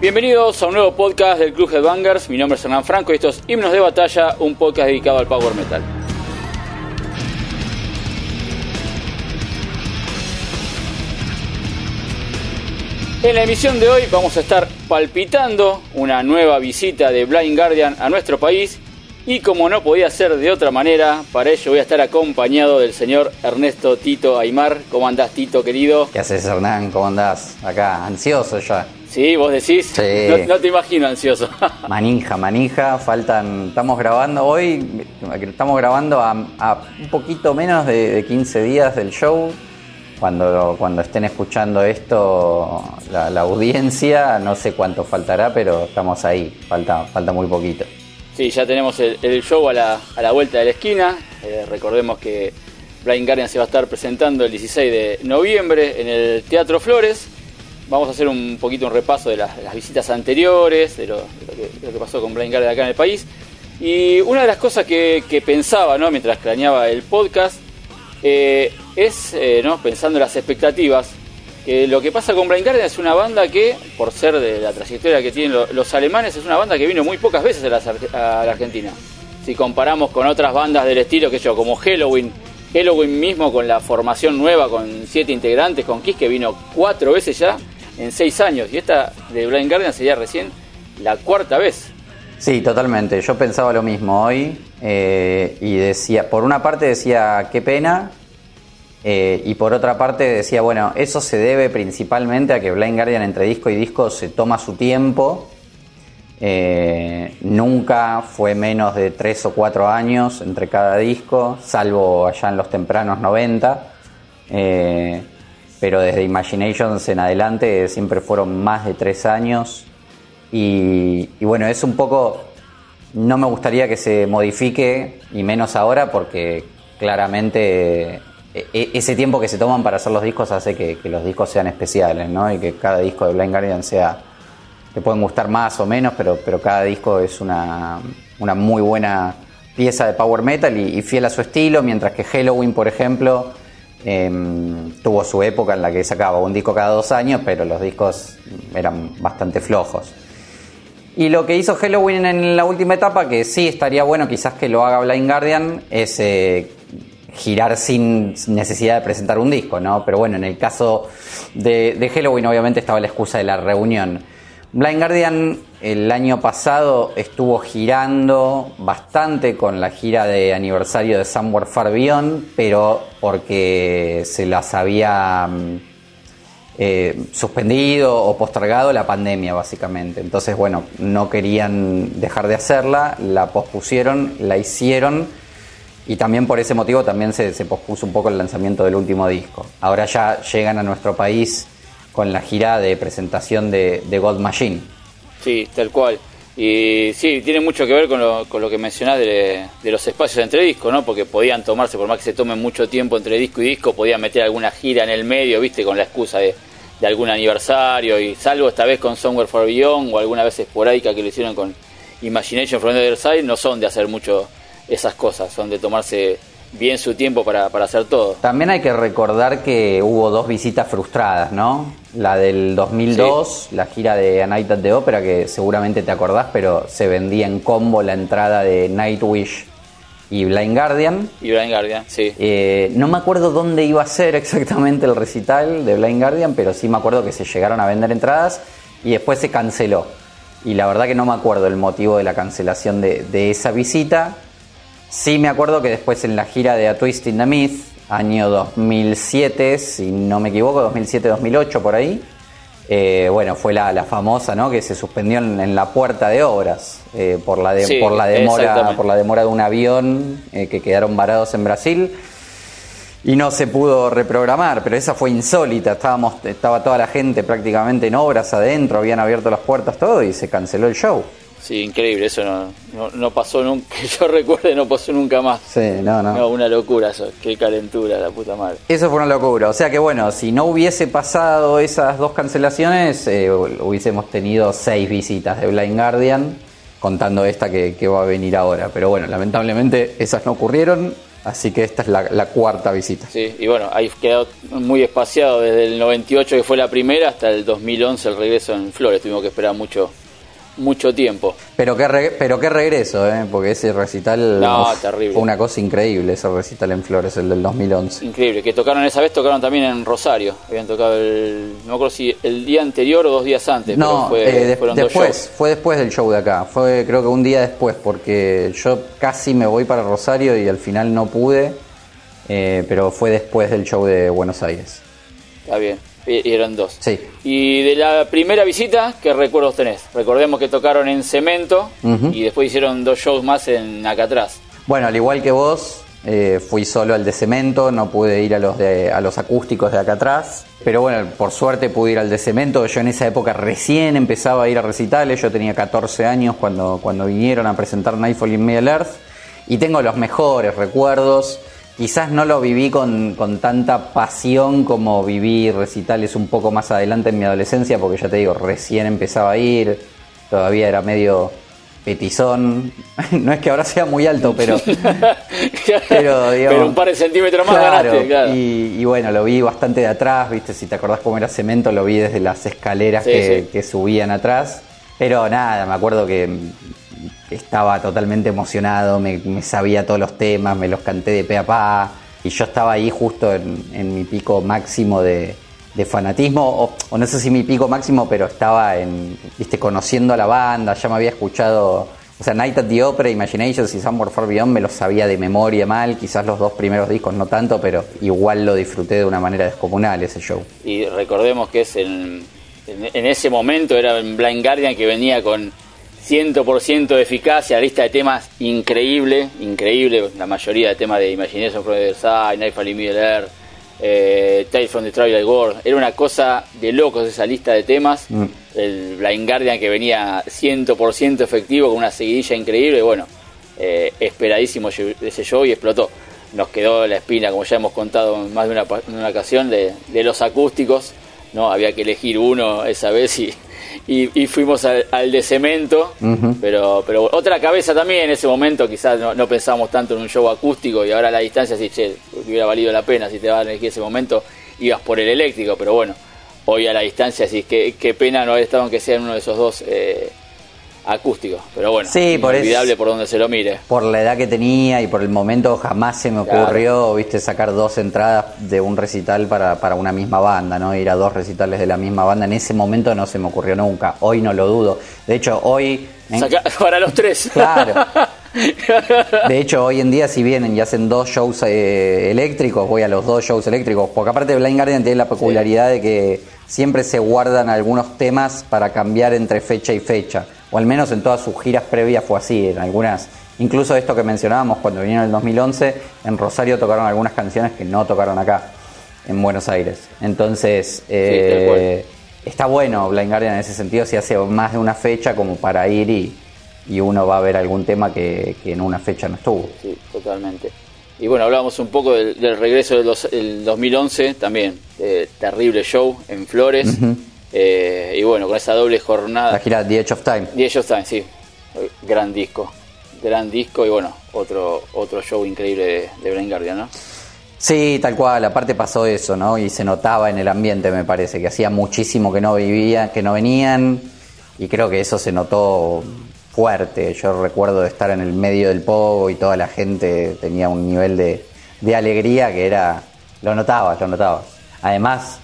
Bienvenidos a un nuevo podcast del Club Headbangers. Mi nombre es Hernán Franco y esto es Himnos de Batalla, un podcast dedicado al Power Metal. En la emisión de hoy vamos a estar palpitando una nueva visita de Blind Guardian a nuestro país y como no podía ser de otra manera, para ello voy a estar acompañado del señor Ernesto Tito Aymar. ¿Cómo andás Tito querido? ¿Qué haces Hernán? ¿Cómo andás? Acá, ansioso ya. Sí, vos decís. Sí. No, no te imagino ansioso. Manija, manija, faltan, estamos grabando hoy, estamos grabando a, a un poquito menos de, de 15 días del show. Cuando, cuando estén escuchando esto, la, la audiencia, no sé cuánto faltará, pero estamos ahí, falta, falta muy poquito. Sí, ya tenemos el, show a la, a la vuelta de la esquina. Eh, recordemos que Blind Guardian se va a estar presentando el 16 de noviembre en el Teatro Flores. Vamos a hacer un poquito un repaso de las, visitas anteriores, de lo, que, pasó con Blind Guardian acá en el país. Y una de las cosas que, pensaba ¿no? mientras craneaba el podcast eh, es, eh, ¿no? pensando en las expectativas, que lo que pasa con Blind es una banda que, por ser de la trayectoria que tienen lo- los alemanes, es una banda que vino muy pocas veces a la, a la Argentina. Si comparamos con otras bandas del estilo que yo, como Halloween, Halloween mismo con la formación nueva, con siete integrantes, con Kiss, que vino cuatro veces ya en seis años. Y esta de Blind Guardian sería recién la cuarta vez. Sí, totalmente. Yo pensaba lo mismo hoy eh, y decía, por una parte decía, qué pena, eh, y por otra parte decía, bueno, eso se debe principalmente a que Blind Guardian entre disco y disco se toma su tiempo. Eh, nunca fue menos de tres o cuatro años entre cada disco, salvo allá en los tempranos 90. Eh, pero desde Imaginations en adelante siempre fueron más de tres años. Y, y bueno, es un poco. No me gustaría que se modifique, y menos ahora, porque claramente e- e- ese tiempo que se toman para hacer los discos hace que, los discos sean especiales, ¿no? Y que cada disco de Blind Guardian sea. Te pueden gustar más o menos, pero, pero cada disco es una, una muy buena pieza de power metal y, y fiel a su estilo, mientras que Halloween, por ejemplo, em, tuvo su época en la que sacaba un disco cada dos años, pero los discos eran bastante flojos. Y lo que hizo Halloween en la última etapa, que sí estaría bueno quizás que lo haga Blind Guardian, es eh, girar sin necesidad de presentar un disco, ¿no? Pero bueno, en el caso de, de Halloween obviamente estaba la excusa de la reunión. Blind Guardian el año pasado estuvo girando bastante con la gira de aniversario de Somewhere Far Beyond, pero porque se las había mm, eh, suspendido o postergado la pandemia básicamente. Entonces, bueno, no querían dejar de hacerla, la pospusieron, la hicieron y también por ese motivo también se, se pospuso un poco el lanzamiento del último disco. Ahora ya llegan a nuestro país con la gira de presentación de, de God Machine. Sí, tal cual. Y sí, tiene mucho que ver con lo, con lo que mencionás de, de los espacios entre discos, ¿no? Porque podían tomarse, por más que se tomen mucho tiempo entre disco y disco, podían meter alguna gira en el medio, ¿viste? Con la excusa de, de algún aniversario, y salvo esta vez con Somewhere for Beyond o alguna vez esporádica que lo hicieron con Imagination from the Other Side, no son de hacer mucho esas cosas, son de tomarse bien su tiempo para, para hacer todo. También hay que recordar que hubo dos visitas frustradas, ¿no? La del 2002, la gira de A Night at the Opera, que seguramente te acordás, pero se vendía en combo la entrada de Nightwish y Blind Guardian. Y Blind Guardian, sí. Eh, no me acuerdo dónde iba a ser exactamente el recital de Blind Guardian, pero sí me acuerdo que se llegaron a vender entradas y después se canceló. Y la verdad que no me acuerdo el motivo de la cancelación de, de esa visita. Sí me acuerdo que después en la gira de A Twist in the Myth, año 2007, si no me equivoco, 2007-2008 por ahí, eh, bueno, fue la, la famosa, ¿no? Que se suspendió en, en la puerta de obras eh, por, la de- Sí, por, la demora, por la demora de un avión eh, que quedaron varados en Brasil y no se pudo reprogramar, pero esa fue insólita, estábamos, estaba toda la gente prácticamente en obras adentro, habían abierto las puertas, todo y se canceló el show. Sí, increíble, eso no, no, no pasó nunca, que yo recuerde, no pasó nunca más. Sí, no, no. No, una locura eso, qué calentura, la puta madre. Eso fue una locura. O sea que bueno, si no hubiese pasado esas dos cancelaciones, eh, hubiésemos tenido seis visitas de Blind Guardian, contando esta que, que va a venir ahora. Pero bueno, lamentablemente esas no ocurrieron, Así que esta es la, la cuarta visita. Sí, y bueno, ahí quedó muy espaciado desde el 98 que fue la primera hasta el 2011 el regreso en Flores. Tuvimos que esperar mucho mucho tiempo. Pero qué, re- pero qué regreso, ¿eh? porque ese recital No, uf, terrible. fue una cosa increíble, ese recital en Flores, el del 2011. Increíble, que tocaron esa vez, tocaron también en Rosario. Habían tocado el, no me acuerdo si el día anterior o dos días antes. No, fue, eh, de- después, fue después del show de acá, fue creo que un día después, porque yo casi me voy para Rosario y al final no pude, eh, pero fue después del show de Buenos Aires. Está bien, y, eran dos. Sí. Y de la primera visita, ¿qué recuerdos tenés? Recordemos que tocaron en Cemento y después hicieron dos shows más en atrás. Bueno, al igual que vos, eh, fui solo al de cemento, no pude ir a los, de, a los acústicos de acá atrás. Pero bueno, por suerte pude ir al de cemento. Yo en esa época recién empezaba a ir a recitales. Yo tenía 14 años cuando, cuando vinieron a presentar Nightfall in Middle Earth. Y tengo los mejores recuerdos. Quizás no lo viví con, con tanta pasión como viví recitales un poco más adelante en mi adolescencia, porque ya te digo, recién empezaba a ir, todavía era medio petizón. No es que ahora sea muy alto, pero Pero, digamos, Pero un par de centímetros más Claro, ganaste, claro. Y, y bueno, lo vi bastante de atrás, viste, si te acordás cómo era cemento, lo vi desde las escaleras Sí, que, sí. que subían atrás. Pero nada, me acuerdo que estaba totalmente emocionado, me, sabía todos los temas, me los canté de pe a pa. Y yo estaba ahí justo en, mi pico máximo de, fanatismo, o, no sé si mi pico máximo, pero estaba en, viste, conociendo a la banda, ya me había escuchado, o sea, Night at the Opera, Imaginations y Somewhere Far Beyond me los sabía de memoria mal, quizás los dos primeros discos no tanto, pero igual lo disfruté de una manera descomunal ese show. Y recordemos que es en, en ese momento era en Blind Guardian que venía con 100% de eficacia, lista de temas increíble, increíble, la mayoría de temas de Imagination from the Side, in Middle Earth, eh, Tales from the Twilight World, era una cosa de locos esa lista de temas, Mm. el Blind Guardian que venía 100% efectivo con una seguidilla increíble, bueno, eh, esperadísimo ese show y explotó. Nos quedó la espina, como ya hemos contado en más de una, en una ocasión, de, de los acústicos. no Había que elegir uno esa vez y, y, y fuimos al, al de cemento. Pero, pero otra cabeza también en ese momento, quizás no, no pensábamos tanto en un show acústico y ahora a la distancia, sí, che, hubiera valido la pena si te vas a elegir ese momento, ibas por el eléctrico, pero bueno, hoy a la distancia, sí, qué, qué pena no haber estado aunque sea en uno de esos dos eh, acústicos. Pero bueno, Sí, por por donde se lo mire. Por la edad que tenía y por el momento jamás se me Claro. ocurrió, viste, sacar dos entradas de un recital para, para una misma banda, ¿no? Ir a dos recitales de la misma banda. En ese momento no se me ocurrió nunca. Hoy no lo dudo. De hecho, hoy... ¿eh? Saca- para los tres. Claro. De hecho, hoy en día, si vienen y hacen dos shows eh, eléctricos, voy a los dos shows eléctricos. Porque aparte, Blind Guardian tiene la peculiaridad de que siempre se guardan algunos temas para cambiar entre fecha y fecha. O al menos en todas sus giras previas fue así. En algunas, incluso esto que mencionábamos cuando vinieron en el 2011, en Rosario tocaron algunas canciones que no tocaron acá, en Buenos Aires. Entonces, eh, está bueno Blind Guardian en ese sentido, si hace más de una fecha como para ir y, y uno va a ver algún tema que, que en una fecha no estuvo. Sí, totalmente. Y bueno, hablábamos un poco del, del regreso del dos- el 2011, también eh, terrible show en Flores. Eh, y bueno, con esa doble La jornada. gira The Edge of Time. Y ellos también, sí. Gran disco. Gran disco y bueno, otro otro show increíble de, de Blind Guardian, ¿no? Sí, tal cual, aparte pasó eso, ¿no? Y se notaba en el ambiente, me parece, que hacía muchísimo que no vivían, que no venían, y creo que eso se notó fuerte. Yo recuerdo de estar en el medio del pogo y toda la gente tenía un nivel de, de alegría que era. Lo notabas, lo notabas. Además,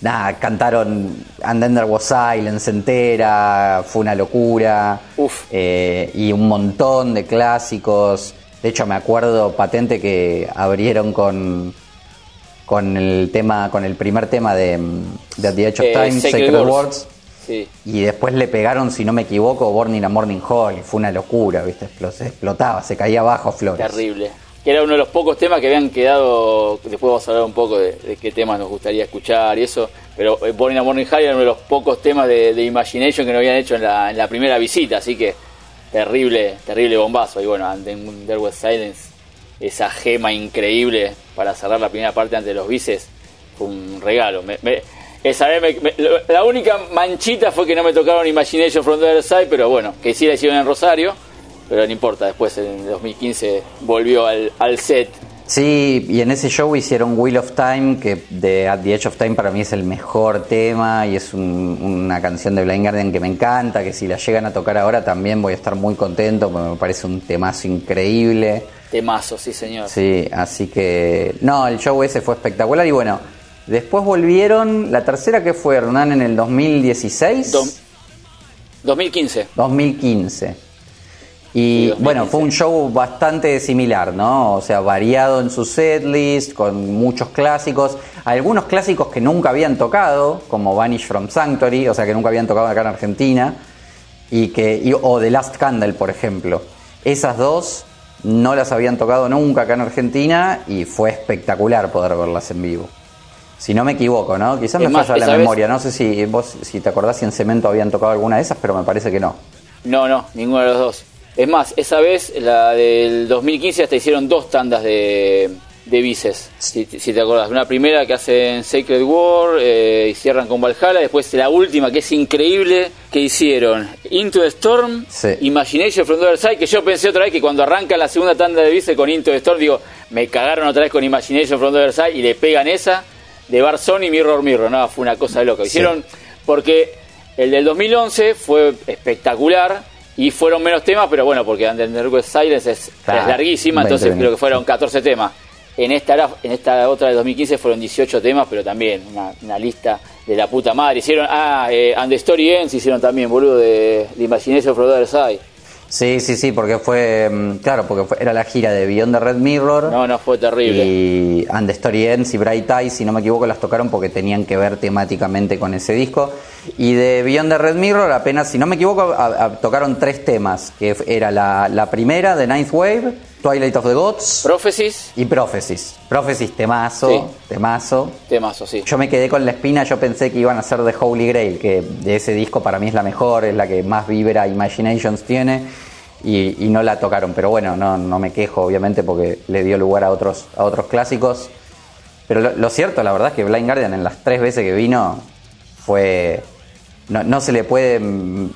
nada, cantaron And Then There Was Silence entera, fue una locura. Uf. Eh, y un montón de clásicos. De hecho, me acuerdo patente que abrieron con con el tema, con el primer tema de, mm, de The Edge of Eh, Time, Sacred Sacred, Words. Words. Sí. Y después le pegaron, si no me equivoco, Born in a Morning Hall. Fue una locura, ¿viste? Explotaba, se caía abajo Flores. Terrible. Que era uno de los pocos temas que habían quedado. Después vamos a hablar un poco de, qué temas nos gustaría escuchar y eso. Pero eh, Born a Morning High era uno de los pocos temas de, de Imagination que nos habían hecho en la, en la primera visita. Así que terrible, terrible bombazo. Y bueno, And Then There Was Silence, esa gema increíble para cerrar la primera parte ante los bices, fue un regalo. Me- me- esa vez me- la única manchita fue que no me tocaron Imagination from the Side, pero bueno, que sí la hicieron en Rosario. Pero no importa, después en 2015 volvió al, al set Sí, y en ese show hicieron Wheel of Time, que de At the Edge of Time para mí es el mejor tema y es un- una canción de Blind Guardian que me encanta, que si la llegan a tocar ahora también voy a estar muy contento, porque me parece un temazo increíble. Temazo, sí señor. Sí, así que... No, el show ese fue espectacular y bueno, después volvieron, la tercera que fue Hernán en el 2016. Dos- 2015. 2015. Y Sí, 2015. bueno, fue un show bastante similar, ¿no? O sea, variado en su setlist, con muchos clásicos. Algunos clásicos que nunca habían tocado, como Vanish from Sanctuary, o sea, que nunca habían tocado acá en Argentina. Y que, y- o The Last Candle, por ejemplo. Esas dos no las habían tocado nunca acá en Argentina y fue espectacular poder verlas en vivo. Si no me equivoco, ¿no? Quizás me más, falla la vez- memoria. No sé si vos, si te acordás si en Cemento habían tocado alguna de esas, pero me parece que no. No, no, ninguno de los dos. Es más, esa vez, la del 2015, hasta hicieron dos tandas de, de bices, si, si te acordás. Una primera que hacen Sacred War eh, y cierran con Valhalla. Después la última, que es increíble, que hicieron Into the Storm, Sí. Imagination from the Other Side, que yo pensé otra vez que cuando arranca la segunda tanda de bices con Into the Storm, digo, me cagaron otra vez con Imagination from the Other Side y le pegan esa de Bar Sony Mirror Mirror. No, fue una cosa de loca. Sí. Hicieron, porque el del 2011 fue espectacular y fueron menos temas, pero bueno, porque Under the Request Silence es, Claro, es larguísima, 20 entonces creo que fueron 14 temas. En esta, era- en esta otra de 2015 fueron 18 temas, pero también una, una lista de la puta madre. Hicieron, ah, eh, And the Story Ends hicieron también, boludo, de, de Imagination from the Other Side. Sí, sí, sí, porque fue, mm, claro, porque fue- era la gira de Beyond the Red Mirror. No, no, fue terrible. Y And the Story Ends y Bright Eyes, si no me equivoco, las tocaron porque tenían que ver temáticamente con ese disco. Y de Beyond the Red Mirror, apenas, si no me equivoco, a- a- tocaron tres temas, que era la, la primera, The Ninth Wave, Twilight of the Gods Prophecies, y Prophecies. Prophecies, temazo, Sí. temazo. temazo, sí. Yo me quedé con la espina, yo pensé que iban a ser de Holy Grail, que de ese disco para mí es la mejor, es la que más vibra Imaginations tiene, y, y no la tocaron. Pero bueno, no, no me quejo, obviamente, porque le dio lugar a otros, a otros clásicos. Pero lo, lo cierto, la verdad, es que Blind Guardian en las tres veces que vino fue. No, no se le puede mm,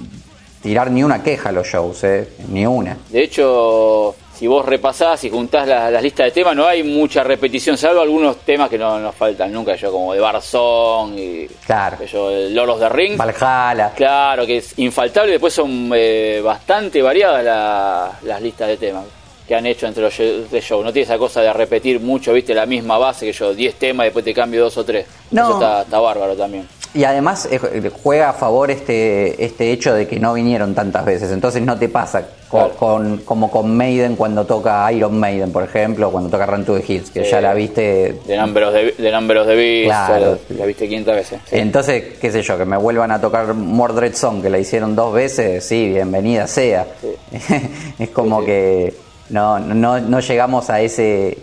tirar ni una queja a los shows, eh, ni una. De hecho, si vos repasás y juntás la- las listas de temas, no hay mucha repetición, salvo algunos temas que no nos faltan nunca, yo como de Barzón y Claro. yo, of the Rings. Valhalla. Claro, que es infaltable. Después son eh, bastante variadas la- las listas de temas que han hecho entre los de show. No tiene esa cosa de repetir mucho, viste, la misma base que yo, 10 temas y después te cambio dos o tres. No. Eso está, está bárbaro también. Y además eh, juega a favor este, este hecho de que no vinieron tantas veces, entonces no te pasa co- Claro. con, como con Maiden cuando toca Iron Maiden, por ejemplo, cuando toca Run to the Hills, que ya la viste. De Number of the, de Number of the Beast, Claro. la, la viste 500 veces. sí. Entonces, qué sé yo, que me vuelvan a tocar Mordred Song, que la hicieron dos veces, sí, bienvenida sea. es como sí. que no, no, no llegamos a ese,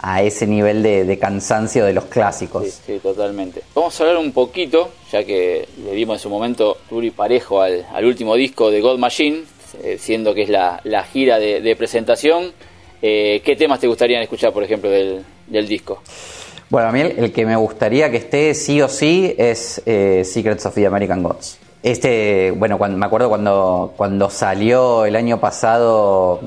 a ese nivel de, de cansancio de los clásicos. Sí, sí, totalmente. Vamos a hablar un poquito, ya que le dimos en su momento y parejo al, al último disco de God Machine, eh, siendo que es la, la gira de, de presentación. Eh, ¿Qué temas te gustaría escuchar, por ejemplo, del, del disco? Bueno, a mí el, el que me gustaría que esté sí o sí es eh, Secrets of the American Gods. Este, bueno, cuando, me acuerdo cuando, cuando salió el año pasado,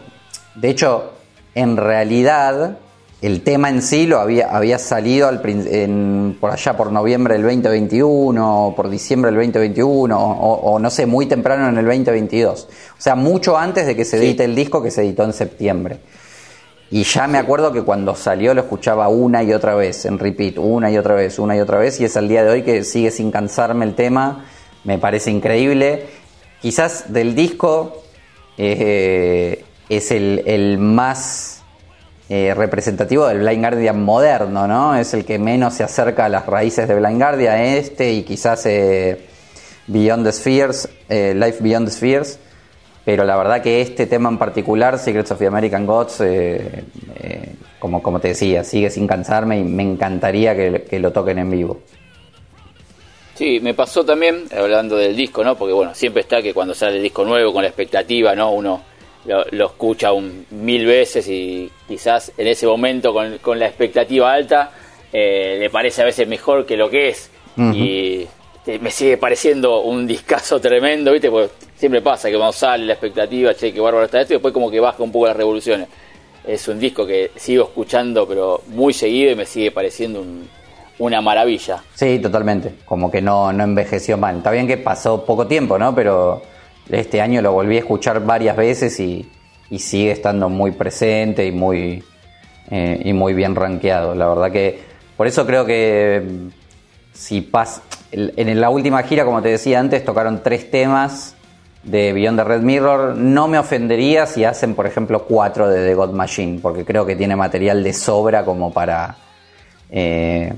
de hecho, en realidad el tema en sí lo había, había salido al, en- por allá por noviembre del 2021, o por diciembre del 2021, o, o no sé, muy temprano en el 2022. O sea, mucho antes de que se Sí. edite el disco que se editó en septiembre. Y ya me acuerdo que cuando salió lo escuchaba una y otra vez, en repeat, una y otra vez, una y otra vez, y es al día de hoy que sigue sin cansarme el tema, me parece increíble. Quizás del disco eh, es el, el más eh, representativo del Blind Guardian moderno, ¿no? Es el que menos se acerca a las raíces de Blind Guardian, este y quizás eh, Beyond the Spheres, eh, Life Beyond the Spheres. Pero la verdad que este tema en particular, Secrets of the American Gods, como, como te decía, sigue sin cansarme y me encantaría que, que lo toquen en vivo. Sí, me pasó también, hablando del disco, ¿no? Porque bueno, siempre está que cuando sale el disco nuevo con la expectativa, ¿no? Uno lo, lo escucha un mil veces y quizás en ese momento con, con la expectativa alta eh, le parece a veces mejor que lo que es. Y eh, me sigue pareciendo un discazo tremendo, ¿viste? Porque siempre pasa que cuando sale la expectativa, che, que bárbaro está esto, y después como que baja un poco las revoluciones. es un disco que sigo escuchando, pero muy seguido y me sigue pareciendo una maravilla. Sí, totalmente. Como que no, no envejeció mal. Está bien que pasó poco tiempo, ¿no? Pero este año lo volví a escuchar varias veces y, sigue estando muy presente y muy, eh, y muy bien rankeado. La verdad que por eso creo que mm, si pasa... En la última gira, como te decía antes, tocaron tres temas de Beyond the Red Mirror. No me ofendería si hacen, por ejemplo, cuatro de The God Machine, porque creo que tiene material de sobra como para. Eh,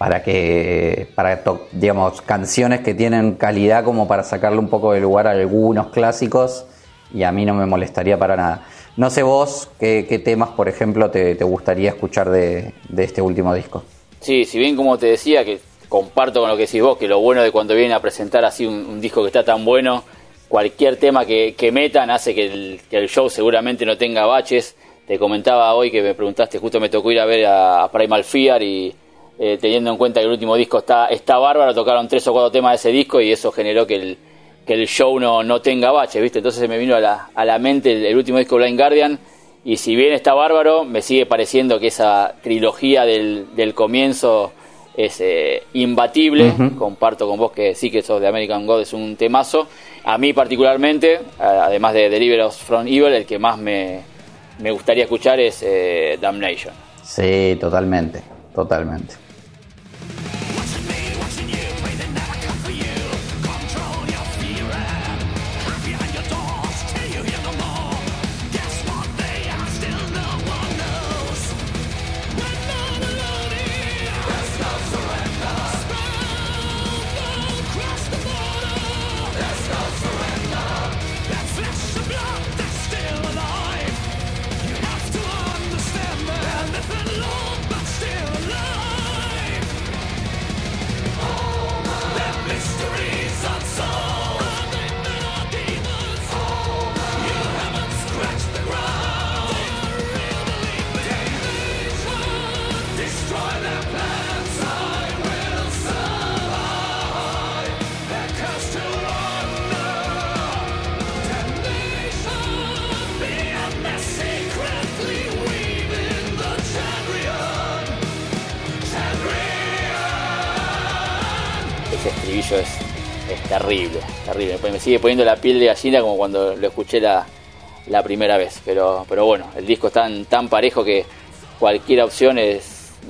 para que. para digamos, canciones que tienen calidad como para sacarle un poco de lugar a algunos clásicos. Y a mí no me molestaría para nada. No sé vos qué, temas, por ejemplo, te, gustaría escuchar de, este último disco. Sí, si bien como te decía, que comparto con lo que decís vos, que lo bueno de cuando vienen a presentar así un disco que está tan bueno cualquier tema que, metan hace que el, show seguramente no tenga baches. Te comentaba hoy que me preguntaste, justo me tocó ir a ver a, Primal Fear y eh, teniendo en cuenta que el último disco está, está bárbaro, tocaron tres o cuatro temas de ese disco y eso generó que el, que el show no, no tenga baches, ¿viste? Entonces me vino a la, a la mente el, último disco Blind Guardian y si bien está bárbaro, me sigue pareciendo que esa trilogía del, del comienzo es eh, imbatible. Comparto con vos que sí que sos de American God es un temazo. A mí particularmente, además de Deliver Us From Evil, el que más me, me gustaría escuchar es eh, Damnation. Sí, totalmente, totalmente. Terrible. Me sigue poniendo la piel de gallina como cuando lo escuché la, primera vez. Pero, pero bueno, el disco es tan, tan parejo que cualquier opción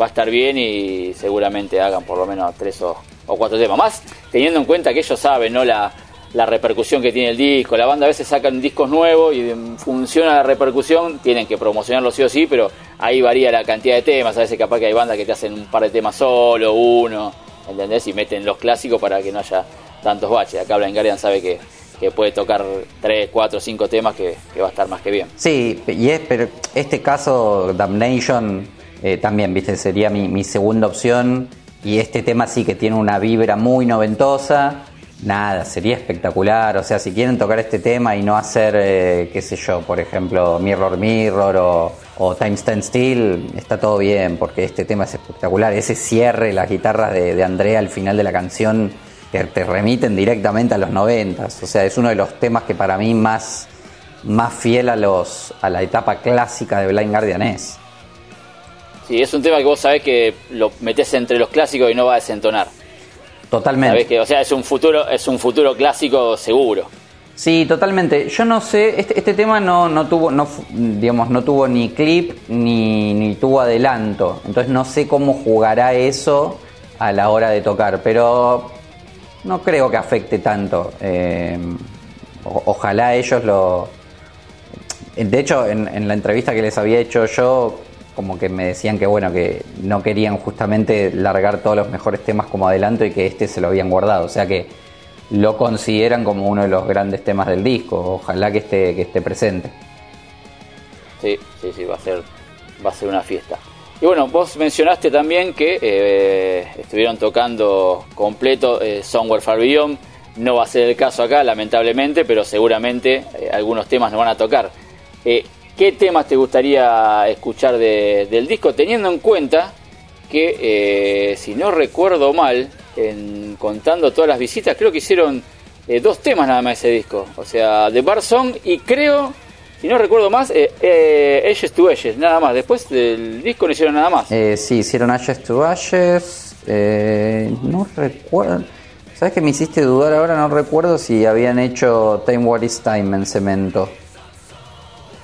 va a estar bien y seguramente hagan por lo menos tres o, cuatro temas. Más teniendo en cuenta que ellos saben, ¿no? La, la repercusión que tiene el disco. La banda a veces sacan discos nuevos y funciona la repercusión, tienen que promocionarlo sí o sí, pero ahí varía la cantidad de temas. A veces capaz que hay bandas que te hacen un par de temas solo, uno. ¿entendés? Y meten los clásicos para que no haya tantos baches. Acá Blind Guardian sabe que, puede tocar 3, 4, 5 temas que, va a estar más que bien. Sí, y es, pero este caso, Damnation, eh, también, viste, sería mi, segunda opción. Y este tema sí que tiene una vibra muy noventosa. Nada, sería espectacular. O sea, si quieren tocar este tema y no hacer, eh, qué sé yo, por ejemplo, Mirror Mirror o o Time Stand Still, está todo bien, porque este tema es espectacular. Ese cierre, las guitarras de, Andrea al final de la canción, que te remiten directamente a los noventas. O sea, es uno de los temas que para mí más, más fiel a, los, a la etapa clásica de Blind Guardian es. Sí, es un tema que vos sabés que lo metés entre los clásicos y no va a desentonar. Totalmente. que, o sea, es un futuro, es un futuro clásico seguro. Sí, totalmente. Yo no sé, este, este tema no, no tuvo, no, digamos, no tuvo ni clip ni, ni, tuvo adelanto. Entonces no sé cómo jugará eso a la hora de tocar, pero no creo que afecte tanto. Eh, ojalá ellos lo. De hecho, en, en, la entrevista que les había hecho yo, como que me decían que bueno, que no querían justamente largar todos los mejores temas como adelanto y que este se lo habían guardado. O sea que lo consideran como uno de los grandes temas del disco. Ojalá que esté, que esté presente. Sí, sí, sí, va a ser, va a ser una fiesta. Y bueno, vos mencionaste también que eh, estuvieron tocando completo eh, Somewhere Far. No va a ser el caso acá, lamentablemente, pero seguramente eh, algunos temas nos van a tocar. Eh, ¿Qué temas te gustaría escuchar del disco? Teniendo en cuenta que, si no recuerdo mal, en, contando todas las visitas, creo que hicieron dos temas nada más ese disco. O sea, de Bar Song y creo, si no recuerdo más, eh, eh, to Ashes, nada más. Después del disco no hicieron nada más. Eh, sí, hicieron Ashes to Ashes. Eh, no recuerdo. ¿Sabes que me hiciste dudar ahora? No recuerdo si habían hecho Time What Is Time en cemento.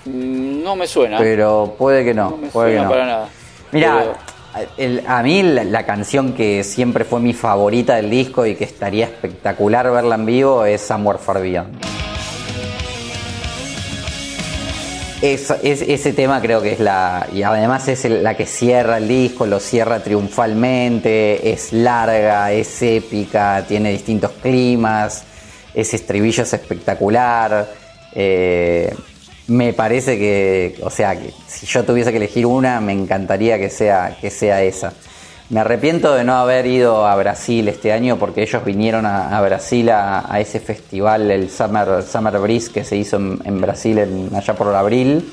Mm, no me suena. Pero puede que no. No me puede suena que no. para nada. Mira, el- a mí la, la canción que siempre fue mi favorita del disco y que estaría espectacular verla en vivo es Somewhere Far Beyond. Es, es- ese tema creo que es la. Y además es la que cierra el disco, lo cierra triunfalmente, es larga, es épica, tiene distintos climas, ese estribillo es espectacular. eh, me parece que, o sea, si yo tuviese que elegir una, me encantaría que sea, que sea esa. Me arrepiento de no haber ido a Brasil este año porque ellos vinieron a, Brasil a, ese festival, el Summer, Summer Breeze que se hizo en, Brasil en- allá por abril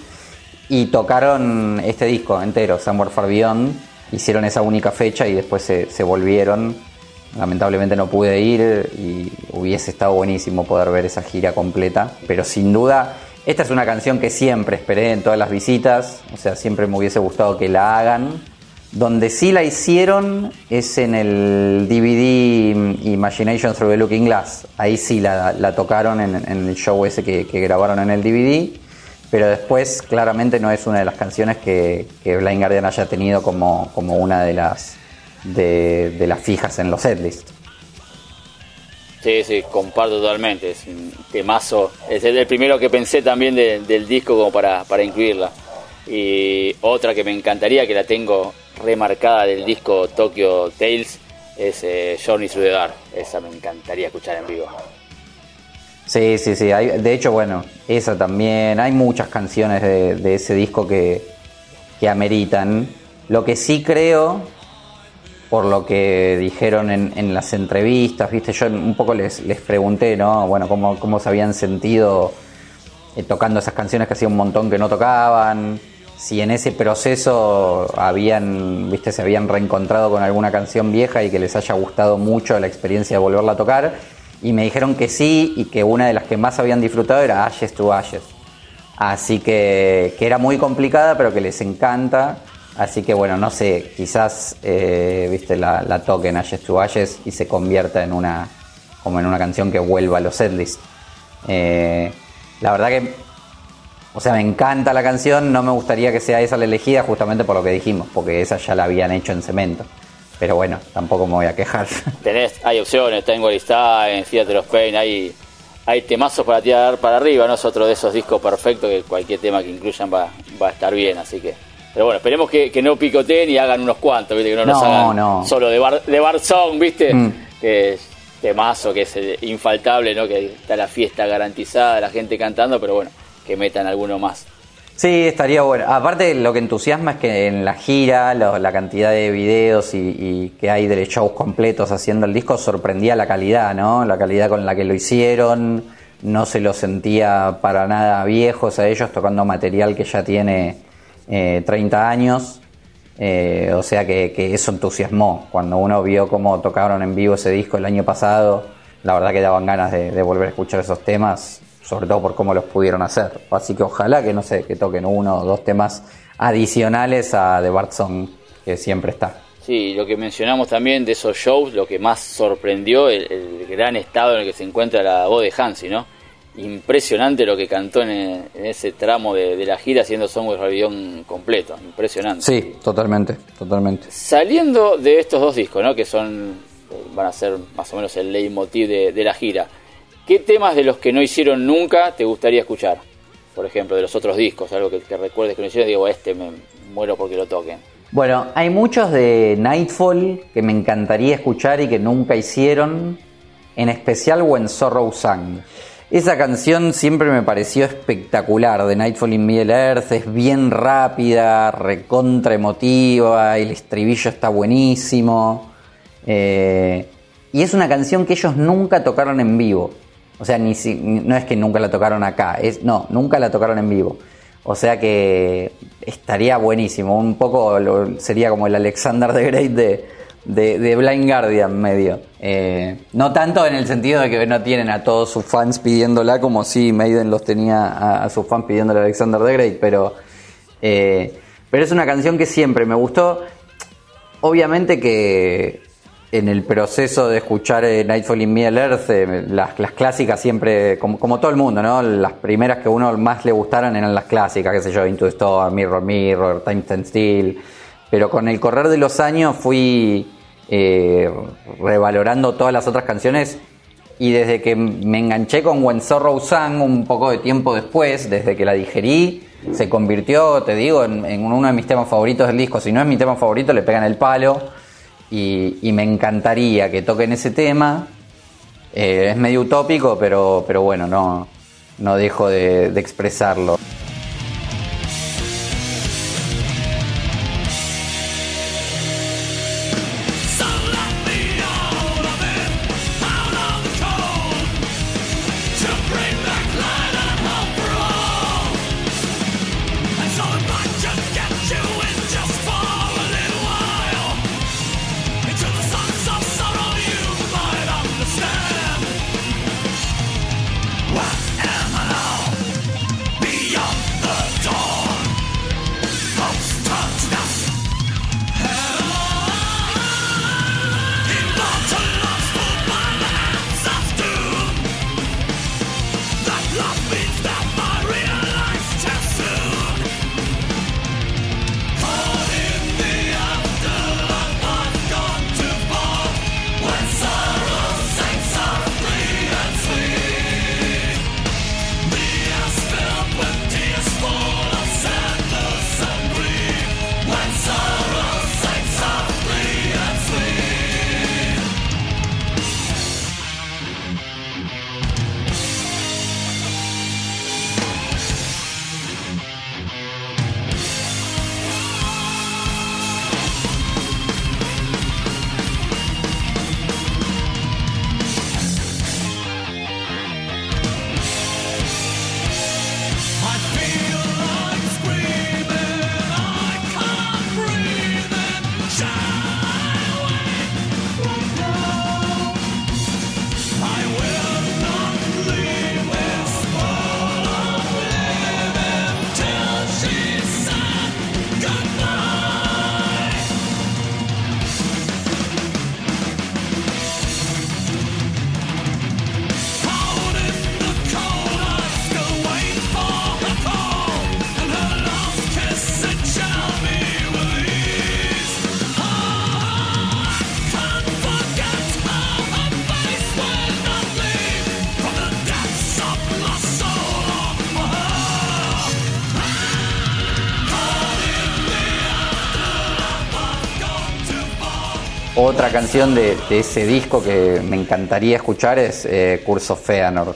y tocaron este disco entero, Somewhere Far Beyond. Hicieron esa única fecha y después se, se volvieron. Lamentablemente no pude ir y hubiese estado buenísimo poder ver esa gira completa. Pero sin duda, esta es una canción que siempre esperé en todas las visitas. O sea, siempre me hubiese gustado que la hagan. Donde sí la hicieron es en el DVD Imagination Through the Looking Glass. Ahí sí la, la tocaron en, el show ese que, grabaron en el DVD. Pero después claramente no es una de las canciones que, Blind Guardian haya tenido como, como una de las, de, las fijas en los setlists. Sí, sí, comparto totalmente. Es un temazo. Es el primero que pensé también de- del disco como para, para incluirla. Y otra que me encantaría, que la tengo remarcada del disco Tokyo Tales, es eh, Journey Through. Esa me encantaría escuchar en vivo. Sí, sí, sí. Hay, de hecho, bueno, esa también. Hay muchas canciones de, de ese disco que, que ameritan. Lo que sí creo, por lo que dijeron en, en las entrevistas, viste, yo un poco les, les pregunté, ¿no? Bueno, cómo, cómo se habían sentido eh, tocando esas canciones que hacía un montón que no tocaban. Si en ese proceso habían, viste, se habían reencontrado con alguna canción vieja y que les haya gustado mucho la experiencia de volverla a tocar. Y me dijeron que sí y que una de las que más habían disfrutado era Ashes to Ashes. Así que, que era muy complicada, pero que les encanta. Así que bueno, no sé, quizás eh, viste la, la toquen Ashes to Ashes y se convierta en una como en una canción que vuelva a los setlists. Eh, la verdad que, o sea, me encanta la canción, no me gustaría que sea esa la elegida justamente por lo que dijimos, porque esa ya la habían hecho en cemento. Pero bueno, tampoco me voy a quejar. Tenés, hay opciones, Tango en Theater of Pain, hay, hay temazos para tirar para arriba, no es otro de esos discos perfectos que cualquier tema que incluyan va, va a estar bien, así que. Pero bueno, esperemos que, que no picoteen y hagan unos cuantos, ¿viste? Que no, nos No, hagan no. solo de bar, de bar song, ¿viste? Mm. Temazo, que es infaltable, ¿no? Que está la fiesta garantizada, la gente cantando, pero bueno, que metan alguno más. Sí, estaría bueno. Aparte, lo que entusiasma es que en la gira, la cantidad de videos y, que hay de shows completos haciendo el disco sorprendía la calidad, ¿no? La calidad con la que lo hicieron. No se lo sentía para nada viejos a ellos tocando material que ya tiene eh, 30 años. Eh, o sea que, eso entusiasmó. Cuando uno vio cómo tocaron en vivo ese disco el año pasado, la verdad que daban ganas de volver a escuchar esos temas, sobre todo por cómo los pudieron hacer. Así que ojalá que no sé, que toquen uno o dos temas adicionales a The Song, que siempre está. Sí, lo que mencionamos también de esos shows, lo que más sorprendió, el, el gran estado en el que se encuentra la voz de Hansi, ¿no? Impresionante lo que cantó en, en ese tramo de, de la gira haciendo Somewhere Rebellion completo, impresionante. Sí, totalmente, totalmente. Saliendo de estos dos discos, ¿no? Que son, van a ser más o menos el leitmotiv de, de la gira, ¿qué temas de los que no hicieron nunca te gustaría escuchar? Por ejemplo, de los otros discos, algo que, que recuerdes que no hicieron, digo, este me muero porque lo toquen. Bueno, hay muchos de Nightfall que me encantaría escuchar y que nunca hicieron, en especial When Sorrow Sang. Esa canción siempre me pareció espectacular, de Nightfall in Middle Earth, es bien rápida, recontra emotiva, el estribillo está buenísimo. eh, y es una canción que ellos nunca tocaron en vivo. O sea, ni si- no es que nunca la tocaron acá, es, no, nunca la tocaron en vivo. O sea que estaría buenísimo. Un poco sería como el Alexander the Great de, de, de Blind Guardian medio. Eh, no tanto en el sentido de que no tienen a todos sus fans pidiéndola como si Maiden los tenía a, a sus fans pidiéndole a Alexander the Great, pero, eh, pero es una canción que siempre me gustó. Obviamente que en el proceso de escuchar eh, Nightfall in Middle Earth, eh, las, clásicas siempre, como, todo el mundo, ¿no? Las primeras que a uno más le gustaron eran las clásicas, qué sé yo, Into the Storm, Mirror Mirror, Time Stand Still. Pero con el correr de los años fui eh, revalorando todas las otras canciones y desde que me enganché con When Sorrow Sang un poco de tiempo después, desde que la digerí, se convirtió, te digo, en uno de mis temas favoritos del disco. Si no es mi tema favorito, le pegan el palo y, y me encantaría que toquen ese tema. Eh, es medio utópico, pero, pero bueno, no, no dejo de, de expresarlo. Otra canción de, ese disco que me encantaría escuchar es eh, Curse of Feanor,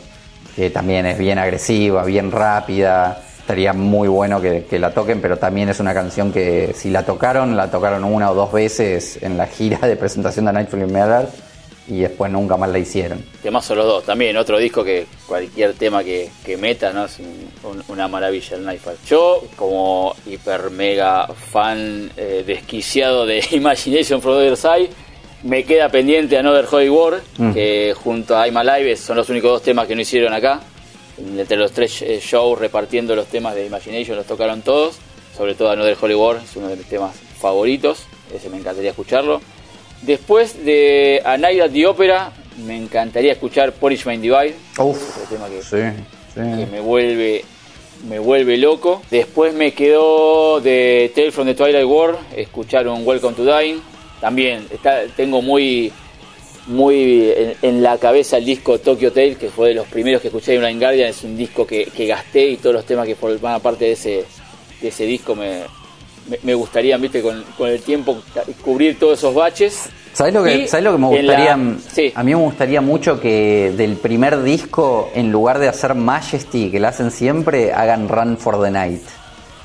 que también es bien agresiva, bien rápida. Estaría muy bueno que, la toquen, pero también es una canción que si la tocaron, la tocaron una o dos veces en la gira de presentación de Nightfall Middle-earth y después nunca más la hicieron. Temazo los dos, también otro disco que cualquier tema que, que meta, ¿no? Es un- un- una maravilla el Nightfall. Yo, como hiper mega fan eh, desquiciado de Imagination from the Other Side, me queda pendiente Another Holy War, que junto a I'm Alive son los únicos dos temas que no hicieron acá. Entre los tres eh, shows repartiendo los temas de Imagination los tocaron todos, sobre todo Another Holy War, es uno de mis temas favoritos, ese me encantaría escucharlo. Después de A Night at the Opera, me encantaría escuchar Punishment Divide, Uf, tema que, sí, que sí. me vuelve me vuelve loco. Después me quedó de Tale from the Twilight War, escuchar un Welcome to Dying. También está, tengo muy muy en, en la cabeza el disco Tokyo Tale, que fue de los primeros que escuché de Blind Guardian. Es un disco que, que gasté y todos los temas que forman parte de ese, de ese disco me, me, me gustaría, viste, con, con el tiempo cubrir todos esos baches. ¿Sabes lo, que, Y ¿sabes lo que me la- gustaría? sí. A mí me gustaría mucho que del primer disco, en lugar de hacer Majesty, que la hacen siempre, hagan Run for the Night.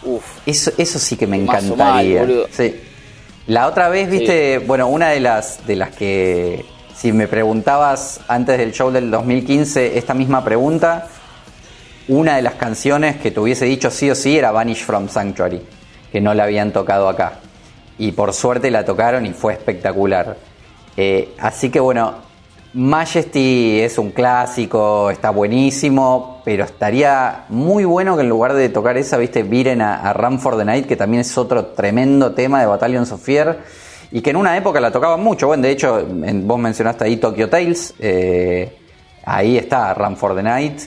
Uf, Eso, eso sí que me encantaría. mal, boludo. sí. La otra vez, viste, bueno, una de las de las que si me preguntabas antes del show del 2015 esta misma pregunta, una de las canciones que te hubiese dicho sí o sí era Vanish from Sanctuary, que no la habían tocado acá. y por suerte la tocaron y fue espectacular. Eh, así que bueno, Majesty es un clásico, está buenísimo, pero estaría muy bueno que en lugar de tocar esa, viste, viren a, a Run for the Night, que también es otro tremendo tema de Battalion of y que en una época la tocaban mucho. Bueno, de hecho, en- vos mencionaste ahí Tokyo Tales, eh, ahí está Run for the Night,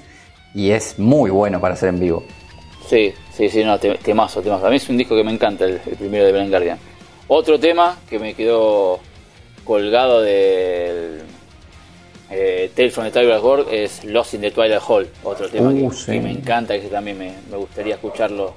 y es muy bueno para hacer en vivo. Sí, sí, sí, no, te- temazo, temazo. A mí es un disco que me encanta, el, el primero de Blind Guardian. Otro tema que me quedó colgado del eh, Tales from the Tiger's World es Lost in the Twilight Hall. Otro tema Uh, que, sí. que me encanta, que también me, me gustaría escucharlo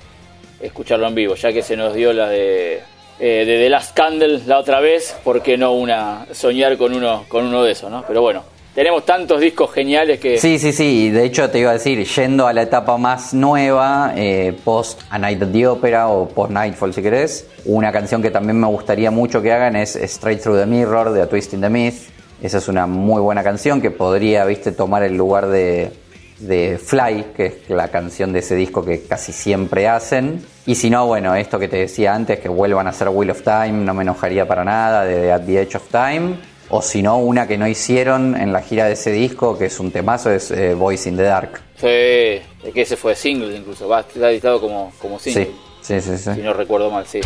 escucharlo en vivo, ya que se nos dio la de, eh, de The Last Candle la otra vez, ¿por qué no una soñar con uno, con uno de esos, no? Pero bueno, tenemos tantos discos geniales que... Sí, sí, sí. De hecho, te iba a decir, yendo a la etapa más nueva, eh, post A Night at the Opera o post Nightfall, si querés, una canción que también me gustaría mucho que hagan es Straight Through the Mirror de A Twist in the Myth. Esa es una muy buena canción que podría, viste, tomar el lugar de, de Fly, que es la canción de ese disco que casi siempre hacen. Y si no, bueno, esto que te decía antes, que vuelvan a hacer Wheel of Time, no me enojaría para nada, de At the Edge of Time. O si no, una que no hicieron en la gira de ese disco, que es un temazo, es eh, Voice in the Dark. Sí, es que ese fue single incluso, va, está editado como, como single. Sí, sí, sí. sí. Si no recuerdo mal, sí.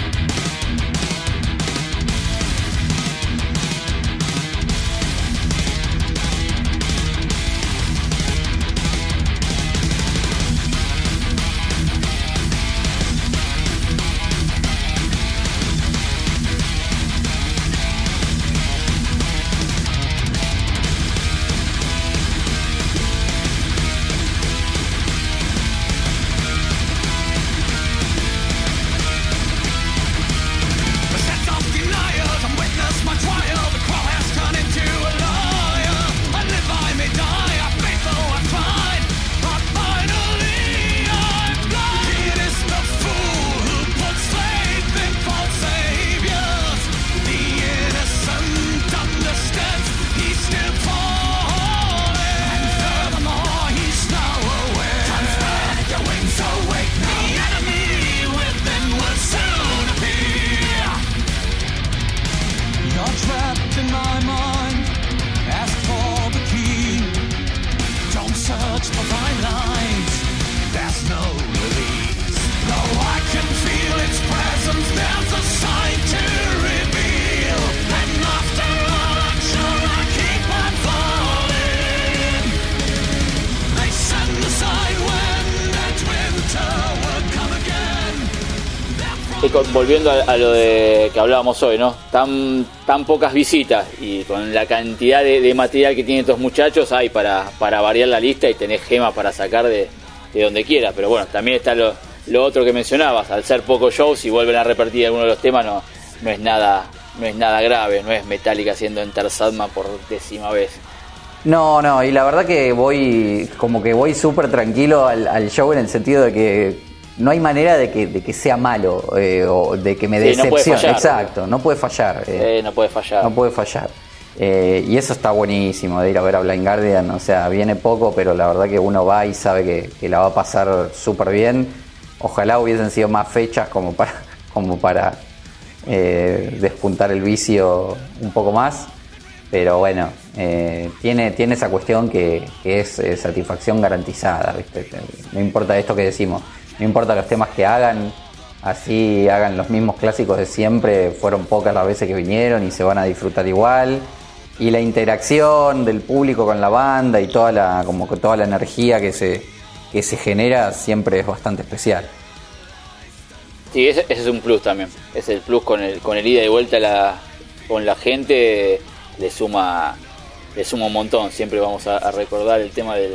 Volviendo a, lo de que hablábamos hoy, ¿no? Tan, tan pocas visitas y con la cantidad de, material que tienen estos muchachos hay para, para variar la lista y tenés gemas para sacar de, de donde quieras. Pero bueno, también está lo, lo otro que mencionabas, al ser pocos shows si vuelven a repetir alguno de los temas no, no es nada no es nada grave, no es Metallica haciendo Enter Sadma por décima vez. No, no, y la verdad que voy, como que voy súper tranquilo al show en el sentido de que no hay manera de que, de que sea malo eh, o de que me Sí, decepcione. Exacto, no puede fallar. eh. Eh, no puede fallar. No puede fallar. Eh, y eso está buenísimo de ir a ver a Blind Guardian. O sea, viene poco, pero la verdad que uno va y sabe que, que la va a pasar súper bien. Ojalá hubiesen sido más fechas como para, como para eh, despuntar el vicio un poco más. Pero bueno, eh, tiene, tiene esa cuestión que, que es eh, satisfacción garantizada. ¿viste? No importa esto que decimos, no importa los temas que hagan, así hagan los mismos clásicos de siempre, fueron pocas las veces que vinieron y se van a disfrutar igual. Y la interacción del público con la banda y toda la, como toda la energía que se, que se genera siempre es bastante especial. Sí, ese, es un plus también. Es el plus con el, con el ida y vuelta con la gente, le suma, le suma un montón. Siempre vamos a, a recordar el tema del,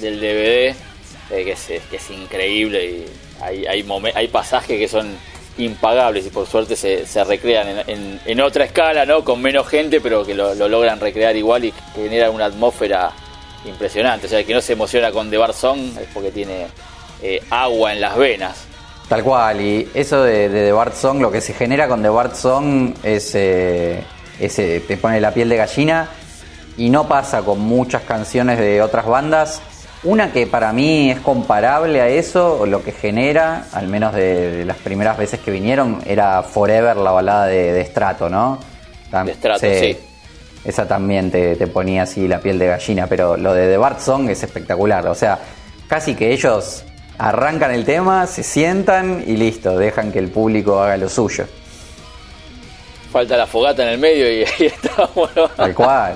del DVD, eh, que, es, que es increíble y hay, hay, hay pasajes que son impagables y por suerte se, se recrean en, en- otra escala, ¿no? Con menos gente, pero que lo, lo logran recrear igual y que generan una atmósfera impresionante. O sea, el que no se emociona con The Bar Song es porque tiene eh, agua en las venas. Tal cual, y eso de, de The Bart Song, lo que se genera con The Bart Song es, eh, es, eh, te pone la piel de gallina y no pasa con muchas canciones de otras bandas. Una que para mí es comparable a eso, o lo que genera, al menos de, de las primeras veces que vinieron, era Forever, la balada de, de Strato, ¿no? Tam- De Strato, sí. Esa también te, te ponía así la piel de gallina, pero lo de The Bart Song es espectacular. O sea, casi que ellos arrancan el tema, se sientan y listo, dejan que el público haga lo suyo. Falta la fogata en el medio y ahí está, bueno. Tal cual.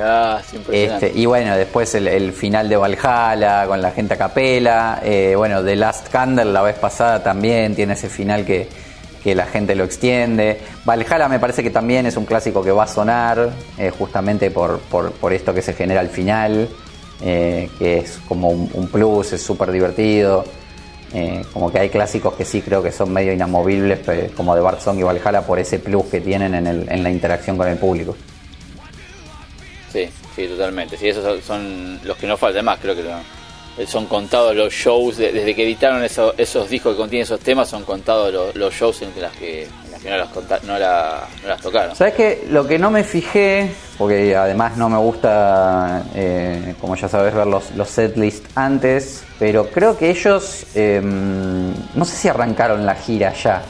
Ah. Este, y bueno, después el, el final de Valhalla con la gente a capela. eh, bueno, The Last Candle la vez pasada también tiene ese final que, que la gente lo extiende. Valhalla me parece que también es un clásico que va a sonar eh, justamente por, por, por esto que se genera al final, eh, que es como un, un plus, es súper divertido. Como que hay clásicos que sí creo que son medio inamovibles, pero como de Bart Song y Valhalla, por ese plus que tienen en, el- en la interacción con el público. Sí, totalmente. Sí, esos son- los que no faltan más, creo que. Eh, son contados los shows, de- desde que editaron eso- esos discos que contienen esos temas, son contados los, shows en las que, que no, las conta- no, la- no las tocaron. ¿Sabes qué? Lo que no me fijé, porque además no me gusta, eh, como ya sabes, ver los, los setlist antes, pero creo que ellos, eh, no sé si arrancaron la gira ya,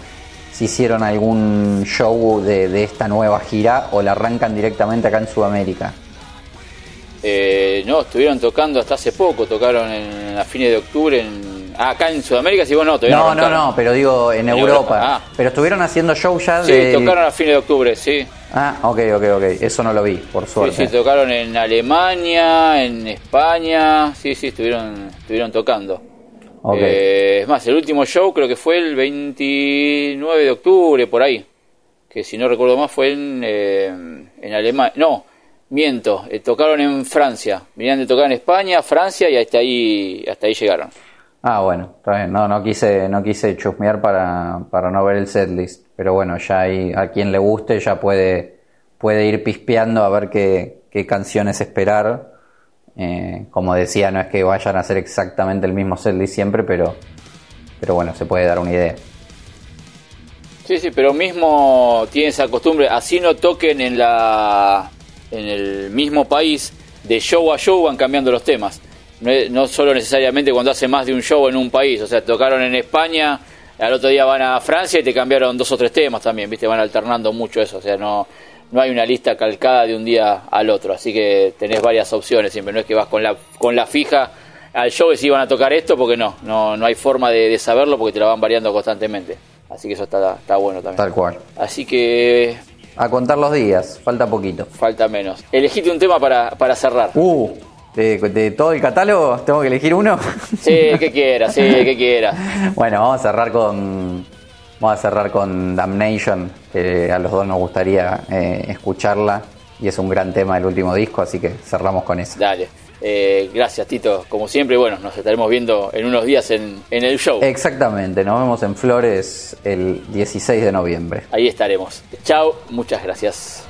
si hicieron algún show de, de esta nueva gira o la arrancan directamente acá en Sudamérica. Eh, no, estuvieron tocando hasta hace poco, tocaron en, a fines de octubre en, ah, acá en Sudamérica, sí, vos no, todavía no, No, no, no, pero digo en, En Europa. Europa, ah. Pero estuvieron haciendo show ya Sí, de... tocaron a fines de octubre, sí. Ah, ok, ok, ok. Eso no lo vi, por Sí, suerte. sí, tocaron en Alemania, en España, sí, sí, estuvieron, estuvieron tocando. Ok. Eh, es más, el último show creo que fue el 29 de octubre, por ahí. Que si no recuerdo más fue en, eh, en Alemania. No, miento, eh, tocaron en Francia. Venían de tocar en España, Francia y hasta ahí, hasta ahí llegaron. Ah, bueno, está bien. No, no quise, no quise chusmear para, para no ver el setlist. Pero bueno, ya hay, a quien le guste ya puede, puede ir pispeando a ver qué, qué canciones esperar. Eh, como decía, no es que vayan a hacer exactamente el mismo setlist siempre, pero, pero bueno, se puede dar una idea. Sí, sí, pero mismo tiene esa costumbre, así no toquen en la en el mismo país, de show a show van cambiando los temas. No, solo necesariamente cuando hace más de un show en un país, o sea, tocaron en España, al otro día van a Francia y te cambiaron dos o tres temas también, ¿viste? Van alternando mucho eso, o sea, no no hay una lista calcada de un día al otro, así que tenés varias opciones siempre, no es que vas con la con la fija al show y si van a tocar esto, porque no, no, no hay forma de, de saberlo porque te la van variando constantemente. Así que eso está, está bueno también. Tal cual. Así que A contar los días, falta poquito. falta menos. Elegite un tema para, para cerrar. Uh, de, de todo el catálogo, tengo que elegir uno. Sí, que quieras, sí, que quieras. Bueno, vamos a cerrar con. Vamos a cerrar con Damnation, que a los dos nos gustaría eh, escucharla. Y es un gran tema del último disco, así que cerramos con eso. Dale. Eh, gracias, Tito, como siempre. Bueno, nos estaremos viendo en unos días en, en, el show. Exactamente, nos vemos en Flores el 16 de noviembre. Ahí estaremos. Chao, muchas gracias.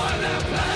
for the